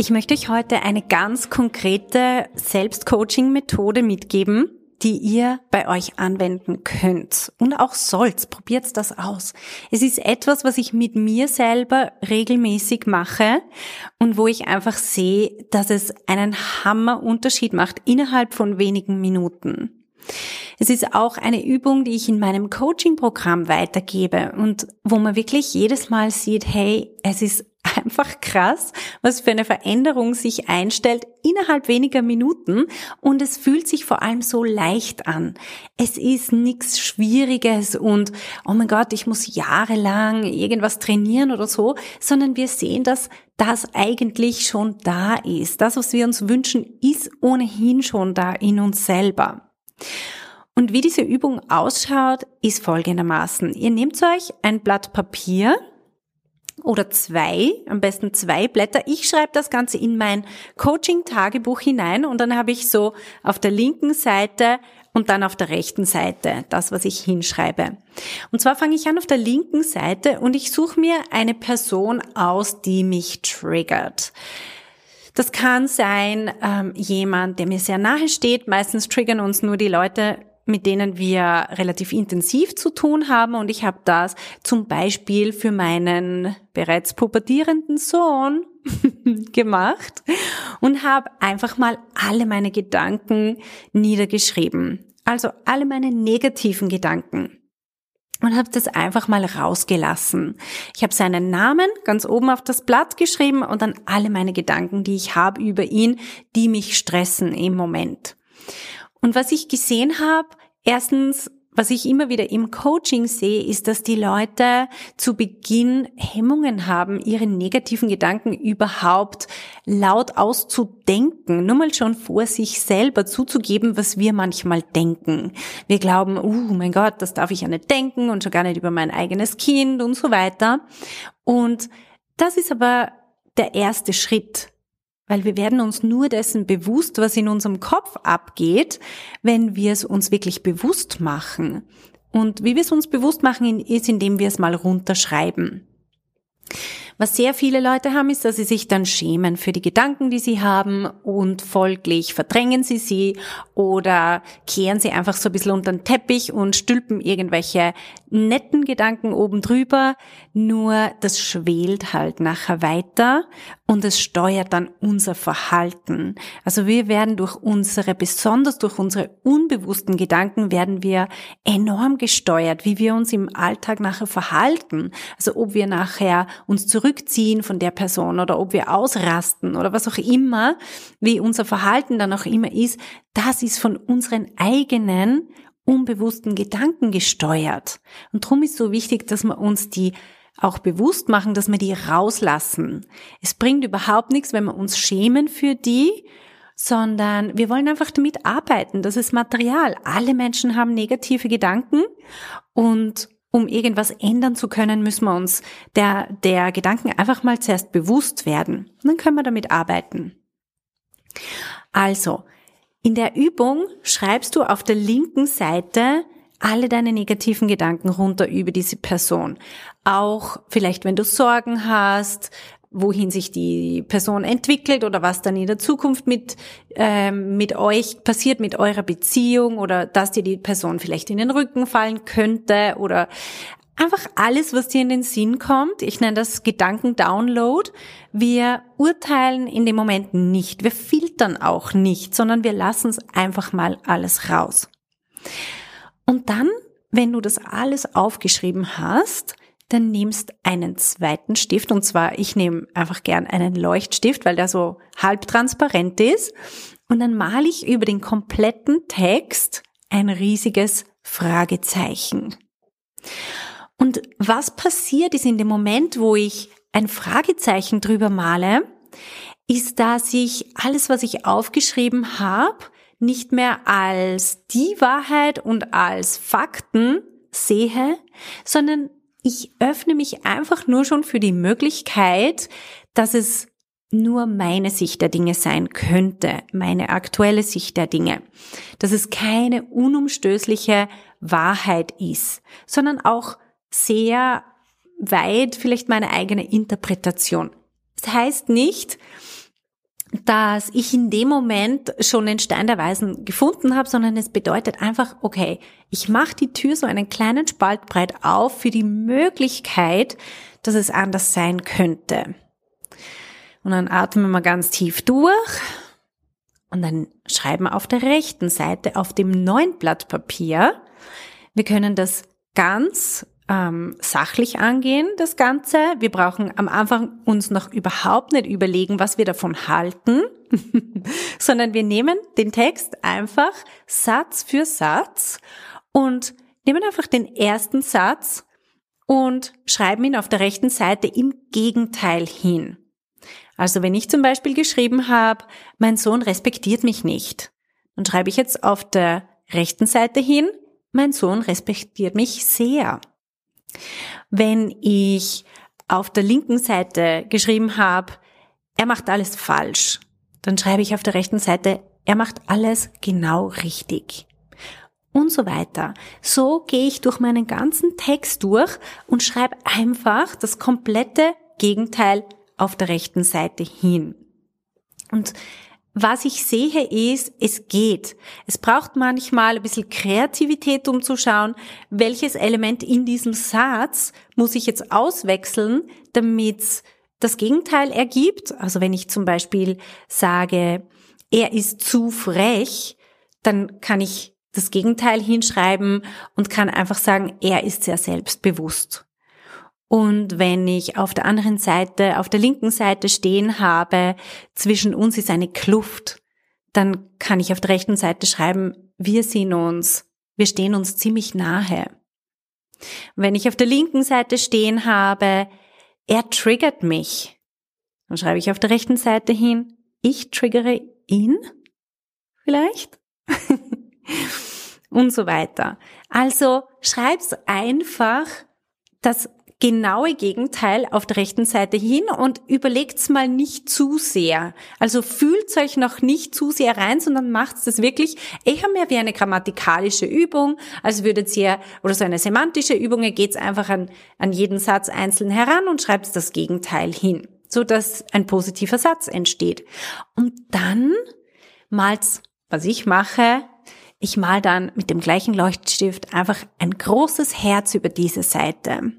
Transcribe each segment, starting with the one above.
ich möchte euch heute eine ganz konkrete Selbstcoaching-Methode mitgeben, die ihr bei euch anwenden könnt und auch sollt. Probiert das aus. Es ist etwas, was ich mit mir selber regelmäßig mache und wo ich einfach sehe, dass es einen Hammerunterschied macht innerhalb von wenigen Minuten. Es ist auch eine Übung, die ich in meinem Coaching-Programm weitergebe und wo man wirklich jedes Mal sieht, hey, es ist einfach krass, was für eine Veränderung sich einstellt innerhalb weniger Minuten und es fühlt sich vor allem so leicht an. Es ist nichts Schwieriges und oh mein Gott, ich muss jahrelang irgendwas trainieren oder so, sondern wir sehen, dass das eigentlich schon da ist. Das, was wir uns wünschen, ist ohnehin schon da in uns selber. Und wie diese Übung ausschaut, ist folgendermaßen. Ihr nehmt euch ein Blatt Papier, oder zwei, am besten zwei Blätter. Ich schreibe das Ganze in mein Coaching-Tagebuch hinein und dann habe ich so auf der linken Seite und dann auf der rechten Seite das, was ich hinschreibe. Und zwar fange ich an auf der linken Seite und ich suche mir eine Person aus, die mich triggert. Das kann sein ähm, jemand, der mir sehr nahe steht. Meistens triggern uns nur die Leute, mit denen wir relativ intensiv zu tun haben. Und ich habe das zum Beispiel für meinen bereits pubertierenden Sohn gemacht und habe einfach mal alle meine Gedanken niedergeschrieben. Also alle meine negativen Gedanken und habe das einfach mal rausgelassen. Ich habe seinen Namen ganz oben auf das Blatt geschrieben und dann alle meine Gedanken, die ich habe über ihn, die mich stressen im Moment. Und was ich gesehen habe, erstens, was ich immer wieder im Coaching sehe, ist, dass die Leute zu Beginn Hemmungen haben, ihre negativen Gedanken überhaupt laut auszudenken, nur mal schon vor sich selber zuzugeben, was wir manchmal denken. Wir glauben, oh mein Gott, das darf ich ja nicht denken und schon gar nicht über mein eigenes Kind und so weiter. Und das ist aber der erste Schritt weil wir werden uns nur dessen bewusst, was in unserem Kopf abgeht, wenn wir es uns wirklich bewusst machen. Und wie wir es uns bewusst machen, ist, indem wir es mal runterschreiben. Was sehr viele Leute haben, ist, dass sie sich dann schämen für die Gedanken, die sie haben und folglich verdrängen sie sie oder kehren sie einfach so ein bisschen unter den Teppich und stülpen irgendwelche netten Gedanken oben drüber. Nur das schwelt halt nachher weiter und es steuert dann unser Verhalten. Also wir werden durch unsere, besonders durch unsere unbewussten Gedanken werden wir enorm gesteuert, wie wir uns im Alltag nachher verhalten. Also ob wir nachher uns zurück zurückziehen von der Person oder ob wir ausrasten oder was auch immer, wie unser Verhalten dann auch immer ist, das ist von unseren eigenen unbewussten Gedanken gesteuert. Und darum ist so wichtig, dass wir uns die auch bewusst machen, dass wir die rauslassen. Es bringt überhaupt nichts, wenn wir uns schämen für die, sondern wir wollen einfach damit arbeiten. Das ist Material. Alle Menschen haben negative Gedanken und um irgendwas ändern zu können, müssen wir uns der, der Gedanken einfach mal zuerst bewusst werden. Und dann können wir damit arbeiten. Also, in der Übung schreibst du auf der linken Seite alle deine negativen Gedanken runter über diese Person. Auch vielleicht, wenn du Sorgen hast, wohin sich die Person entwickelt oder was dann in der Zukunft mit, ähm, mit euch passiert, mit eurer Beziehung oder dass dir die Person vielleicht in den Rücken fallen könnte oder einfach alles, was dir in den Sinn kommt. Ich nenne das Gedankendownload. Wir urteilen in dem Moment nicht. Wir filtern auch nicht, sondern wir lassen es einfach mal alles raus. Und dann, wenn du das alles aufgeschrieben hast, dann nimmst einen zweiten Stift und zwar, ich nehme einfach gern einen Leuchtstift, weil der so halbtransparent ist und dann male ich über den kompletten Text ein riesiges Fragezeichen. Und was passiert ist in dem Moment, wo ich ein Fragezeichen drüber male, ist, dass ich alles, was ich aufgeschrieben habe, nicht mehr als die Wahrheit und als Fakten sehe, sondern ich öffne mich einfach nur schon für die Möglichkeit, dass es nur meine Sicht der Dinge sein könnte, meine aktuelle Sicht der Dinge, dass es keine unumstößliche Wahrheit ist, sondern auch sehr weit vielleicht meine eigene Interpretation. Das heißt nicht, dass ich in dem Moment schon den Stein der Weisen gefunden habe, sondern es bedeutet einfach, okay, ich mache die Tür so einen kleinen Spalt breit auf für die Möglichkeit, dass es anders sein könnte. Und dann atmen wir ganz tief durch und dann schreiben wir auf der rechten Seite auf dem neuen Blatt Papier. Wir können das ganz ähm, sachlich angehen, das Ganze. Wir brauchen am Anfang uns noch überhaupt nicht überlegen, was wir davon halten, sondern wir nehmen den Text einfach Satz für Satz und nehmen einfach den ersten Satz und schreiben ihn auf der rechten Seite im Gegenteil hin. Also wenn ich zum Beispiel geschrieben habe, mein Sohn respektiert mich nicht, dann schreibe ich jetzt auf der rechten Seite hin, mein Sohn respektiert mich sehr. Wenn ich auf der linken Seite geschrieben habe, er macht alles falsch, dann schreibe ich auf der rechten Seite, er macht alles genau richtig. Und so weiter. So gehe ich durch meinen ganzen Text durch und schreibe einfach das komplette Gegenteil auf der rechten Seite hin. Und was ich sehe ist, es geht. Es braucht manchmal ein bisschen Kreativität, um zu schauen, welches Element in diesem Satz muss ich jetzt auswechseln, damit das Gegenteil ergibt. Also wenn ich zum Beispiel sage, er ist zu frech, dann kann ich das Gegenteil hinschreiben und kann einfach sagen, er ist sehr selbstbewusst. Und wenn ich auf der anderen Seite, auf der linken Seite stehen habe, zwischen uns ist eine Kluft, dann kann ich auf der rechten Seite schreiben, wir sind uns, wir stehen uns ziemlich nahe. Wenn ich auf der linken Seite stehen habe, er triggert mich, dann schreibe ich auf der rechten Seite hin, ich triggere ihn vielleicht und so weiter. Also schreib's einfach, dass genaue Gegenteil auf der rechten Seite hin und überlegt's mal nicht zu sehr. Also fühlt euch noch nicht zu sehr rein, sondern macht's das wirklich eher mehr wie eine grammatikalische Übung, als würdet ihr, oder so eine semantische Übung, ihr geht's einfach an, an jeden Satz einzeln heran und schreibt das Gegenteil hin, so dass ein positiver Satz entsteht. Und dann malt's, was ich mache, ich mal dann mit dem gleichen Leuchtstift einfach ein großes Herz über diese Seite.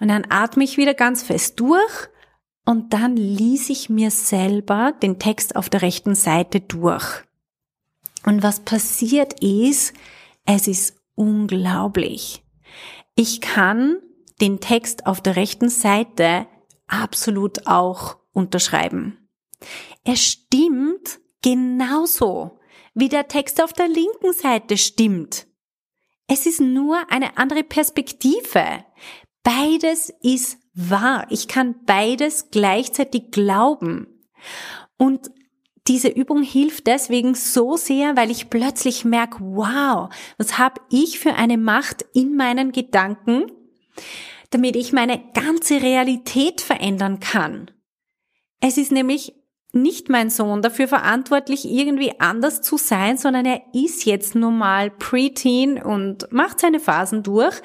Und dann atme ich wieder ganz fest durch und dann ließ ich mir selber den Text auf der rechten Seite durch. Und was passiert ist, es ist unglaublich. Ich kann den Text auf der rechten Seite absolut auch unterschreiben. Er stimmt genauso, wie der Text auf der linken Seite stimmt. Es ist nur eine andere Perspektive. Beides ist wahr. Ich kann beides gleichzeitig glauben. Und diese Übung hilft deswegen so sehr, weil ich plötzlich merke, wow, was habe ich für eine Macht in meinen Gedanken, damit ich meine ganze Realität verändern kann. Es ist nämlich nicht mein Sohn dafür verantwortlich, irgendwie anders zu sein, sondern er ist jetzt nun mal Preteen und macht seine Phasen durch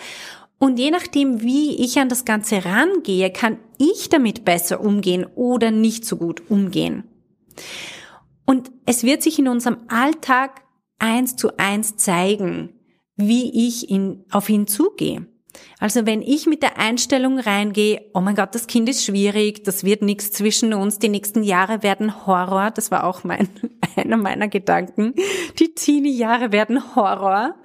und je nachdem, wie ich an das Ganze rangehe, kann ich damit besser umgehen oder nicht so gut umgehen. Und es wird sich in unserem Alltag eins zu eins zeigen, wie ich ihn, auf ihn zugehe. Also wenn ich mit der Einstellung reingehe, oh mein Gott, das Kind ist schwierig, das wird nichts zwischen uns, die nächsten Jahre werden Horror, das war auch mein, einer meiner Gedanken, die Teenie-Jahre werden Horror.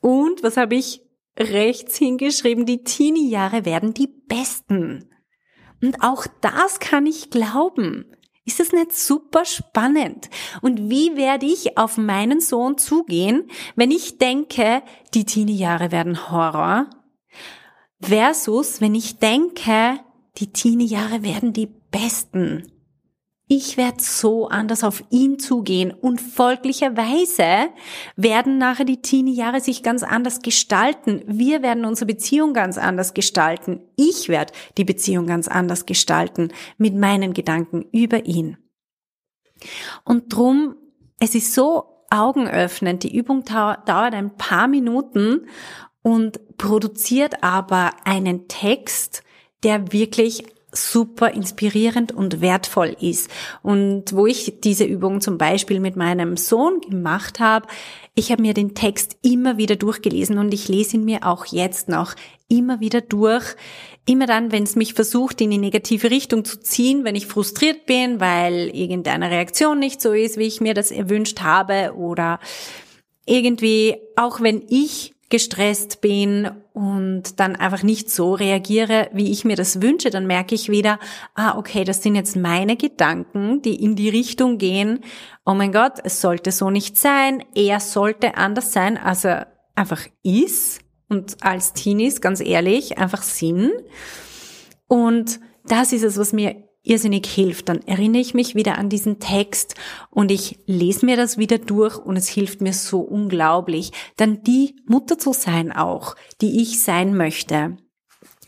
Und was habe ich rechts hingeschrieben, die Teenie-Jahre werden die besten. Und auch das kann ich glauben. Ist das nicht super spannend? Und wie werde ich auf meinen Sohn zugehen, wenn ich denke, die Teenie-Jahre werden Horror? Versus, wenn ich denke, die Teenie-Jahre werden die besten. Ich werde so anders auf ihn zugehen und folglicherweise werden nachher die Teenie-Jahre sich ganz anders gestalten. Wir werden unsere Beziehung ganz anders gestalten. Ich werde die Beziehung ganz anders gestalten mit meinen Gedanken über ihn. Und drum, es ist so augenöffnend. Die Übung dauert ein paar Minuten und produziert aber einen Text, der wirklich super inspirierend und wertvoll ist. Und wo ich diese Übung zum Beispiel mit meinem Sohn gemacht habe, ich habe mir den Text immer wieder durchgelesen und ich lese ihn mir auch jetzt noch immer wieder durch. Immer dann, wenn es mich versucht, in die negative Richtung zu ziehen, wenn ich frustriert bin, weil irgendeine Reaktion nicht so ist, wie ich mir das erwünscht habe oder irgendwie, auch wenn ich gestresst bin und dann einfach nicht so reagiere, wie ich mir das wünsche, dann merke ich wieder, ah, okay, das sind jetzt meine Gedanken, die in die Richtung gehen, oh mein Gott, es sollte so nicht sein, er sollte anders sein, als er einfach ist und als Teenies, ganz ehrlich, einfach sind. Und das ist es, was mir irrsinnig hilft. Dann erinnere ich mich wieder an diesen Text und ich lese mir das wieder durch und es hilft mir so unglaublich, dann die Mutter zu sein auch, die ich sein möchte.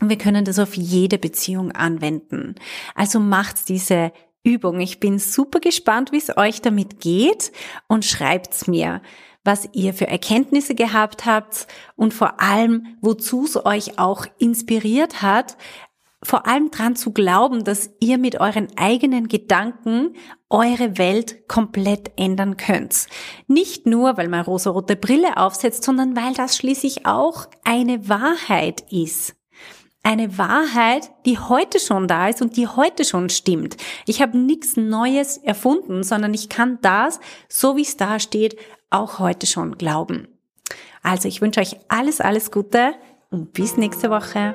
Und wir können das auf jede Beziehung anwenden. Also macht diese Übung. Ich bin super gespannt, wie es euch damit geht und schreibt's mir was ihr für Erkenntnisse gehabt habt und vor allem, wozu es euch auch inspiriert hat, vor allem dran zu glauben, dass ihr mit euren eigenen Gedanken eure Welt komplett ändern könnt. Nicht nur, weil man rosarote Brille aufsetzt, sondern weil das schließlich auch eine Wahrheit ist. Eine Wahrheit, die heute schon da ist und die heute schon stimmt. Ich habe nichts Neues erfunden, sondern ich kann das, so wie es da steht, auch heute schon glauben. Also ich wünsche euch alles, alles Gute und bis nächste Woche.